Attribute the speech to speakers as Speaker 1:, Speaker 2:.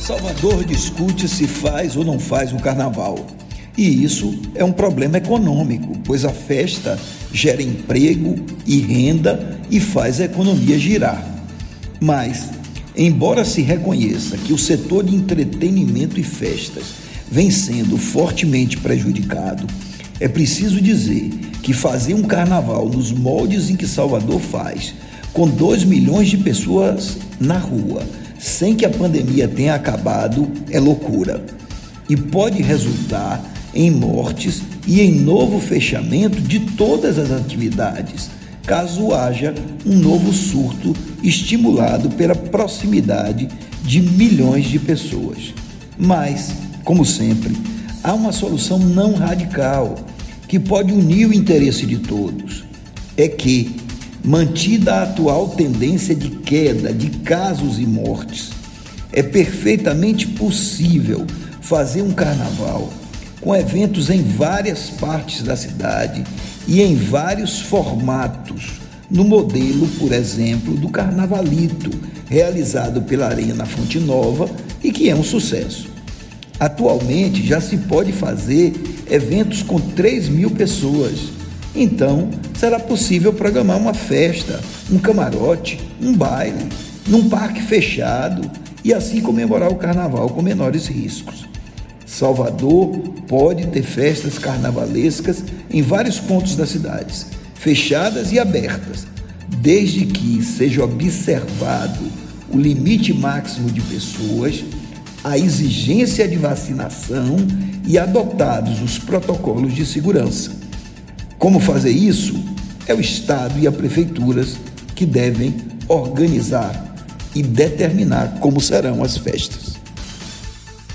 Speaker 1: Salvador discute se faz ou não faz o carnaval. E isso é um problema econômico, pois a festa gera emprego e renda e faz a economia girar. Mas, embora se reconheça que o setor de entretenimento e festas vem sendo fortemente prejudicado, é preciso dizer que fazer um carnaval nos moldes em que Salvador faz, com 2 milhões de pessoas na rua, sem que a pandemia tenha acabado, é loucura. E pode resultar em mortes e em novo fechamento de todas as atividades, caso haja um novo surto estimulado pela proximidade de milhões de pessoas. Mas, como sempre, há uma solução não radical que pode unir o interesse de todos. É que, mantida a atual tendência de queda de casos e mortes, é perfeitamente possível fazer um carnaval com eventos em várias partes da cidade e em vários formatos, no modelo, por exemplo, do Carnavalito, realizado pela Arena Fonte Nova e que é um sucesso. Atualmente já se pode fazer eventos com 3 mil pessoas. Então, será possível programar uma festa, um camarote, um baile, num parque fechado e assim comemorar o carnaval com menores riscos. Salvador pode ter festas carnavalescas em vários pontos das cidades, fechadas e abertas, desde que seja observado o limite máximo de pessoas, a exigência de vacinação e adotados os protocolos de segurança. Como fazer isso? É o Estado e as prefeituras que devem organizar e determinar como serão as festas.